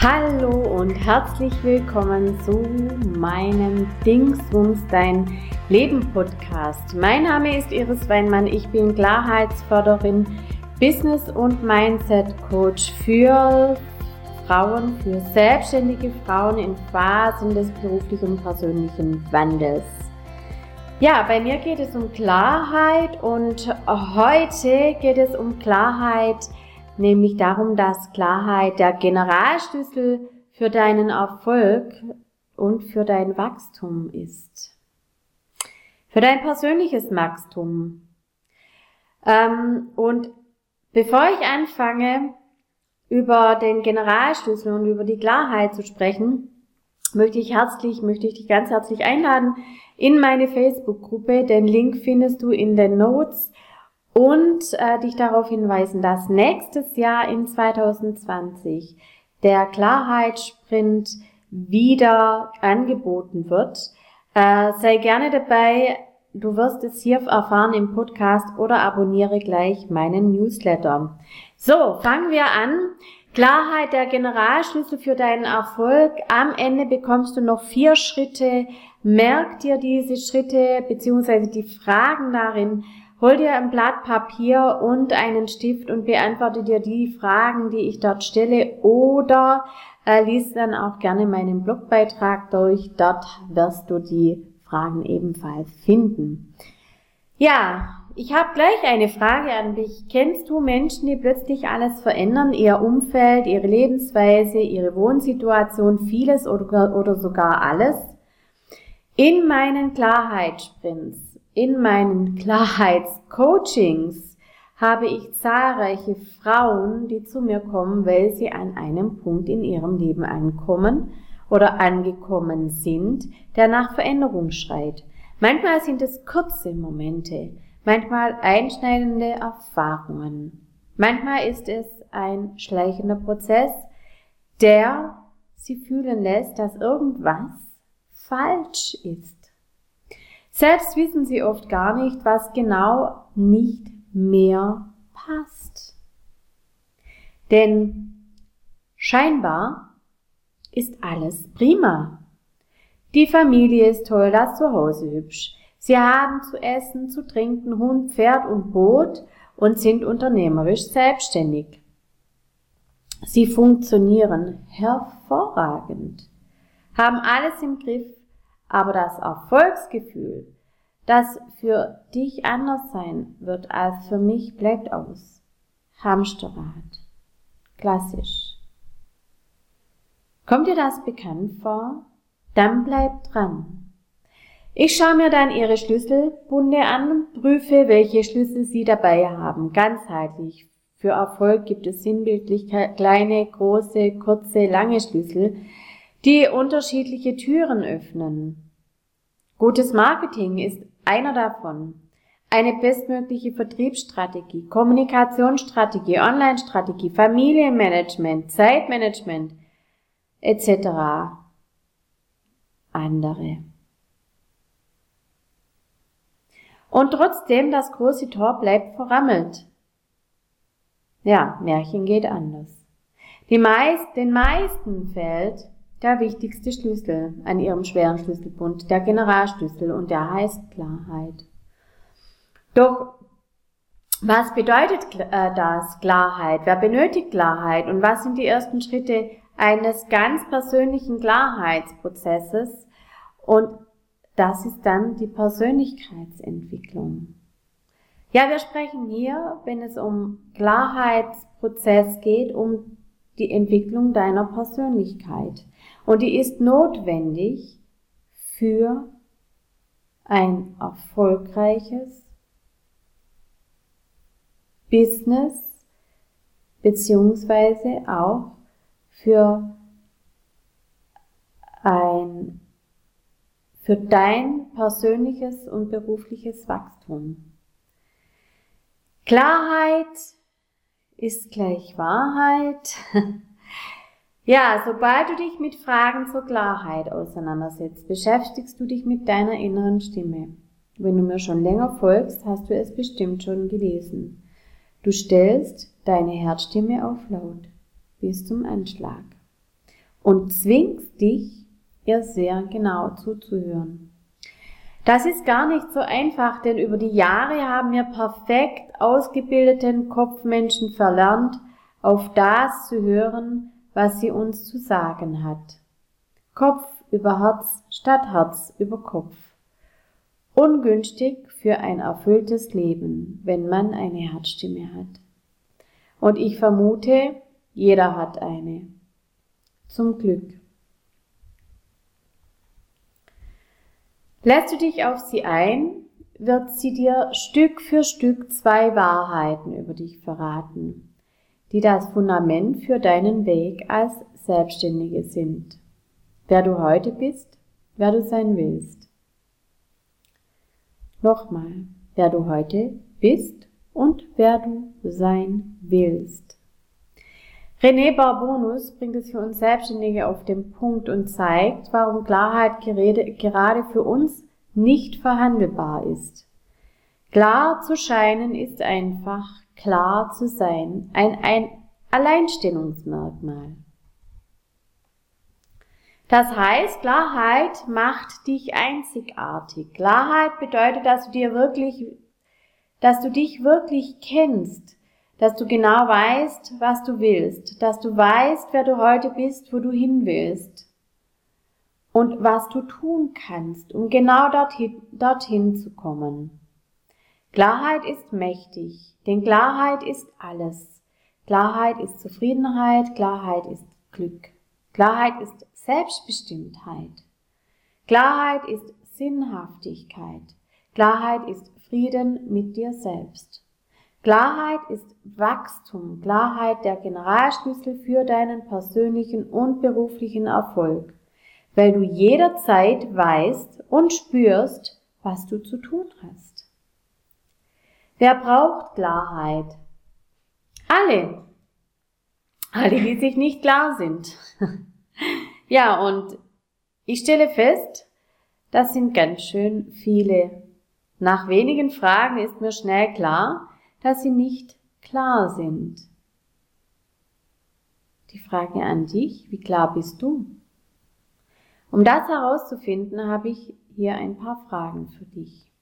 Hallo und herzlich willkommen zu meinem Dingsbums Dein Leben Podcast. Mein Name ist Iris Weinmann, ich bin Klarheitsförderin, Business- und Mindset-Coach für Frauen, für selbstständige Frauen in Phasen des beruflichen und persönlichen Wandels. Ja, bei mir geht es um Klarheit und heute geht es um Klarheit nämlich darum, dass Klarheit der Generalschlüssel für deinen Erfolg und für dein Wachstum ist. Für dein persönliches Wachstum. Ähm, und bevor ich anfange, über den Generalschlüssel und über die Klarheit zu sprechen, möchte ich herzlich, möchte ich dich ganz herzlich einladen in meine Facebook-Gruppe. Den Link findest du in den Notes und äh, dich darauf hinweisen, dass nächstes Jahr in 2020 der Klarheitssprint wieder angeboten wird. Äh, sei gerne dabei. Du wirst es hier erfahren im Podcast oder abonniere gleich meinen Newsletter. So, fangen wir an. Klarheit der Generalschlüssel für deinen Erfolg. Am Ende bekommst du noch vier Schritte. Merk dir diese Schritte beziehungsweise die Fragen darin Hol dir ein Blatt Papier und einen Stift und beantworte dir die Fragen, die ich dort stelle oder äh, lies dann auch gerne meinen Blogbeitrag durch. Dort wirst du die Fragen ebenfalls finden. Ja, ich habe gleich eine Frage an dich. Kennst du Menschen, die plötzlich alles verändern, ihr Umfeld, ihre Lebensweise, ihre Wohnsituation, vieles oder, oder sogar alles? In meinen Klarheitssprints in meinen Klarheitscoachings habe ich zahlreiche Frauen, die zu mir kommen, weil sie an einem Punkt in ihrem Leben ankommen oder angekommen sind, der nach Veränderung schreit. Manchmal sind es kurze Momente, manchmal einschneidende Erfahrungen. Manchmal ist es ein schleichender Prozess, der sie fühlen lässt, dass irgendwas falsch ist. Selbst wissen sie oft gar nicht, was genau nicht mehr passt. Denn scheinbar ist alles prima. Die Familie ist toll, das Zuhause hübsch. Sie haben zu essen, zu trinken, Hund, Pferd und Boot und sind unternehmerisch selbstständig. Sie funktionieren hervorragend, haben alles im Griff, aber das Erfolgsgefühl, das für dich anders sein wird als für mich, bleibt aus. Hamsterrad. Klassisch. Kommt dir das bekannt vor? Dann bleib dran. Ich schaue mir dann Ihre Schlüsselbunde an und prüfe, welche Schlüssel Sie dabei haben. Ganzheitlich. Für Erfolg gibt es sinnbildlich kleine, große, kurze, lange Schlüssel die unterschiedliche Türen öffnen. Gutes Marketing ist einer davon. Eine bestmögliche Vertriebsstrategie, Kommunikationsstrategie, Online-Strategie, Familienmanagement, Zeitmanagement etc. andere. Und trotzdem, das große Tor bleibt verrammelt. Ja, Märchen geht anders. Die meist, den meisten fällt der wichtigste Schlüssel an ihrem schweren Schlüsselbund, der Generalschlüssel, und der heißt Klarheit. Doch was bedeutet äh, das Klarheit? Wer benötigt Klarheit? Und was sind die ersten Schritte eines ganz persönlichen Klarheitsprozesses? Und das ist dann die Persönlichkeitsentwicklung. Ja, wir sprechen hier, wenn es um Klarheitsprozess geht, um die Entwicklung deiner Persönlichkeit. Und die ist notwendig für ein erfolgreiches Business beziehungsweise auch für ein für dein persönliches und berufliches Wachstum. Klarheit ist gleich Wahrheit. Ja, sobald du dich mit Fragen zur Klarheit auseinandersetzt, beschäftigst du dich mit deiner inneren Stimme. Wenn du mir schon länger folgst, hast du es bestimmt schon gelesen. Du stellst deine Herzstimme auf laut bis zum Anschlag. und zwingst dich, ihr sehr genau zuzuhören. Das ist gar nicht so einfach, denn über die Jahre haben wir perfekt ausgebildeten Kopfmenschen verlernt, auf das zu hören, was sie uns zu sagen hat. Kopf über Herz statt Herz über Kopf. Ungünstig für ein erfülltes Leben, wenn man eine Herzstimme hat. Und ich vermute, jeder hat eine. Zum Glück. Lässt du dich auf sie ein, wird sie dir Stück für Stück zwei Wahrheiten über dich verraten, die das Fundament für deinen Weg als Selbstständige sind. Wer du heute bist, wer du sein willst. Nochmal, wer du heute bist und wer du sein willst. René Barbonus bringt es für uns Selbstständige auf den Punkt und zeigt, warum Klarheit gerade für uns nicht verhandelbar ist. Klar zu scheinen ist einfach, klar zu sein, ein, ein Alleinstellungsmerkmal. Das heißt, Klarheit macht dich einzigartig. Klarheit bedeutet, dass du dir wirklich, dass du dich wirklich kennst, dass du genau weißt, was du willst, dass du weißt, wer du heute bist, wo du hin willst und was du tun kannst, um genau dorthin, dorthin zu kommen. Klarheit ist mächtig, denn Klarheit ist alles. Klarheit ist Zufriedenheit, Klarheit ist Glück. Klarheit ist Selbstbestimmtheit. Klarheit ist Sinnhaftigkeit. Klarheit ist Frieden mit dir selbst. Klarheit ist Wachstum, Klarheit der Generalschlüssel für deinen persönlichen und beruflichen Erfolg, weil du jederzeit weißt und spürst, was du zu tun hast. Wer braucht Klarheit? Alle. Alle, die sich nicht klar sind. ja, und ich stelle fest, das sind ganz schön viele. Nach wenigen Fragen ist mir schnell klar, dass sie nicht klar sind. Die Frage an dich, wie klar bist du? Um das herauszufinden, habe ich hier ein paar Fragen für dich.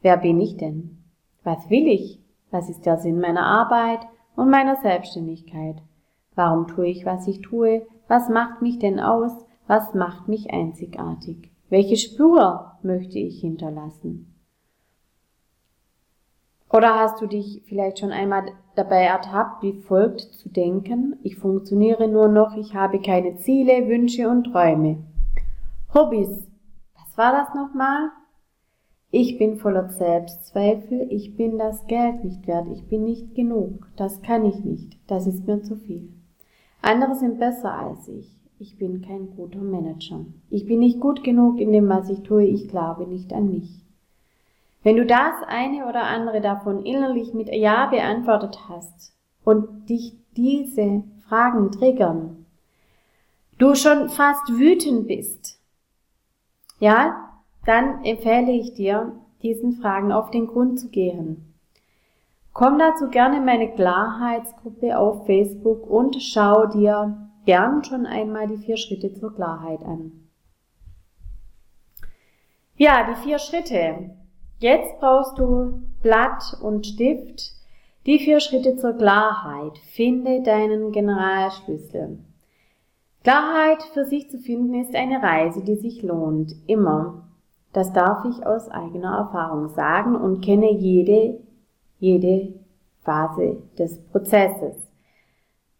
Wer bin ich denn? Was will ich? Was ist der Sinn meiner Arbeit und meiner Selbstständigkeit? Warum tue ich, was ich tue? Was macht mich denn aus? Was macht mich einzigartig? Welche Spur möchte ich hinterlassen? Oder hast du dich vielleicht schon einmal dabei ertappt, wie folgt zu denken, ich funktioniere nur noch, ich habe keine Ziele, Wünsche und Träume. Hobbys. Was war das nochmal? Ich bin voller Selbstzweifel, ich bin das Geld nicht wert, ich bin nicht genug, das kann ich nicht, das ist mir zu viel. Andere sind besser als ich, ich bin kein guter Manager. Ich bin nicht gut genug in dem, was ich tue, ich glaube nicht an mich. Wenn du das eine oder andere davon innerlich mit Ja beantwortet hast und dich diese Fragen triggern, du schon fast wütend bist, ja, dann empfehle ich dir, diesen Fragen auf den Grund zu gehen. Komm dazu gerne in meine Klarheitsgruppe auf Facebook und schau dir gern schon einmal die vier Schritte zur Klarheit an. Ja, die vier Schritte. Jetzt brauchst du Blatt und Stift. Die vier Schritte zur Klarheit. Finde deinen Generalschlüssel. Klarheit für sich zu finden ist eine Reise, die sich lohnt. Immer. Das darf ich aus eigener Erfahrung sagen und kenne jede, jede Phase des Prozesses.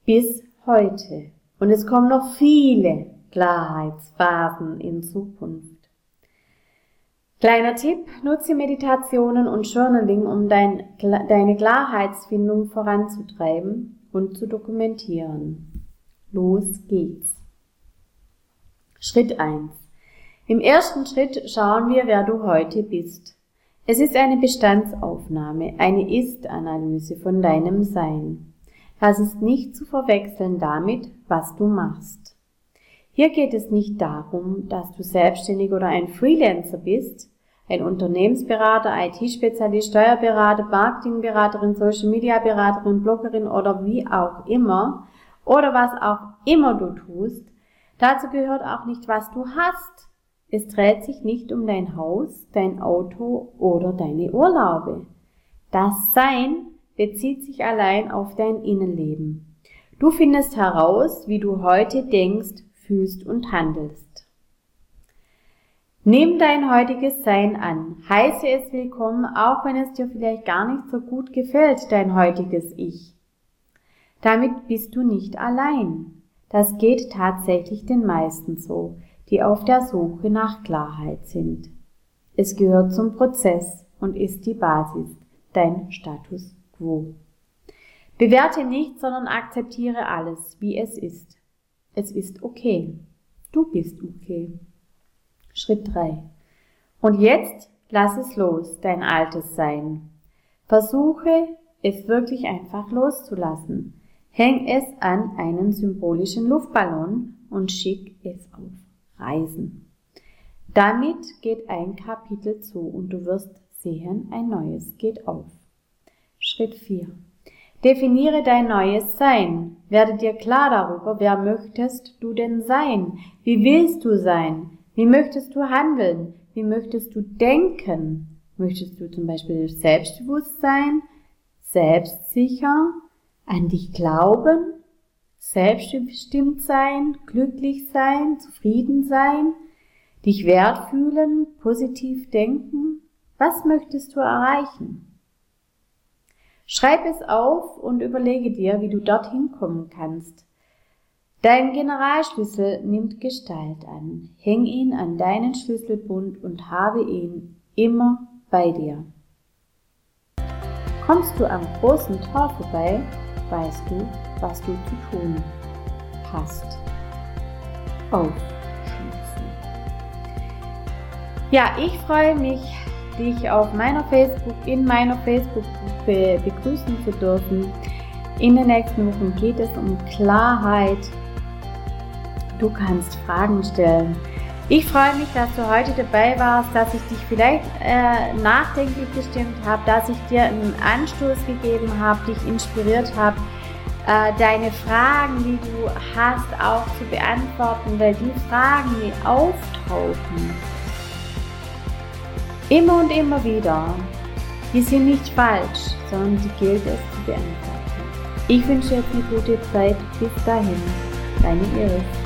Bis heute. Und es kommen noch viele Klarheitsphasen in Zukunft. Kleiner Tipp, nutze Meditationen und Journaling, um dein, deine Klarheitsfindung voranzutreiben und zu dokumentieren. Los geht's. Schritt 1. Im ersten Schritt schauen wir, wer du heute bist. Es ist eine Bestandsaufnahme, eine Ist-Analyse von deinem Sein. Das ist nicht zu verwechseln damit, was du machst. Hier geht es nicht darum, dass du selbstständig oder ein Freelancer bist, ein Unternehmensberater, IT-Spezialist, Steuerberater, Marketingberaterin, Social Media Beraterin, Bloggerin oder wie auch immer oder was auch immer du tust. Dazu gehört auch nicht, was du hast. Es dreht sich nicht um dein Haus, dein Auto oder deine Urlaube. Das Sein bezieht sich allein auf dein Innenleben. Du findest heraus, wie du heute denkst, fühlst und handelst. Nimm dein heutiges Sein an, heiße es willkommen, auch wenn es dir vielleicht gar nicht so gut gefällt, dein heutiges Ich. Damit bist du nicht allein. Das geht tatsächlich den meisten so, die auf der Suche nach Klarheit sind. Es gehört zum Prozess und ist die Basis, dein Status quo. Bewerte nicht, sondern akzeptiere alles, wie es ist. Es ist okay. Du bist okay. Schritt 3. Und jetzt lass es los, dein altes Sein. Versuche es wirklich einfach loszulassen. Häng es an einen symbolischen Luftballon und schick es auf Reisen. Damit geht ein Kapitel zu und du wirst sehen, ein neues geht auf. Schritt 4. Definiere dein neues Sein. Werde dir klar darüber, wer möchtest du denn sein? Wie willst du sein? Wie möchtest du handeln? Wie möchtest du denken? Möchtest du zum Beispiel selbstbewusst sein? Selbstsicher? an dich glauben, selbstbestimmt sein, glücklich sein, zufrieden sein, dich wert fühlen, positiv denken? Was möchtest du erreichen? Schreib es auf und überlege dir, wie du dorthin kommen kannst. Dein Generalschlüssel nimmt Gestalt an. Häng ihn an deinen Schlüsselbund und habe ihn immer bei dir. Kommst du am großen Tor vorbei, weißt du, was du zu tun hast. Aufschließen. Ja, ich freue mich, dich auf meiner Facebook, in meiner Facebook-Gruppe begrüßen zu dürfen. In den nächsten Wochen geht es um Klarheit. Du kannst Fragen stellen. Ich freue mich, dass du heute dabei warst, dass ich dich vielleicht äh, nachdenklich gestimmt habe, dass ich dir einen Anstoß gegeben habe, dich inspiriert habe, äh, deine Fragen, die du hast, auch zu beantworten, weil die Fragen, die auftauchen, immer und immer wieder, die sind nicht falsch, sondern die gilt es zu beantworten. Ich wünsche dir eine gute Zeit. Bis dahin, deine Iris.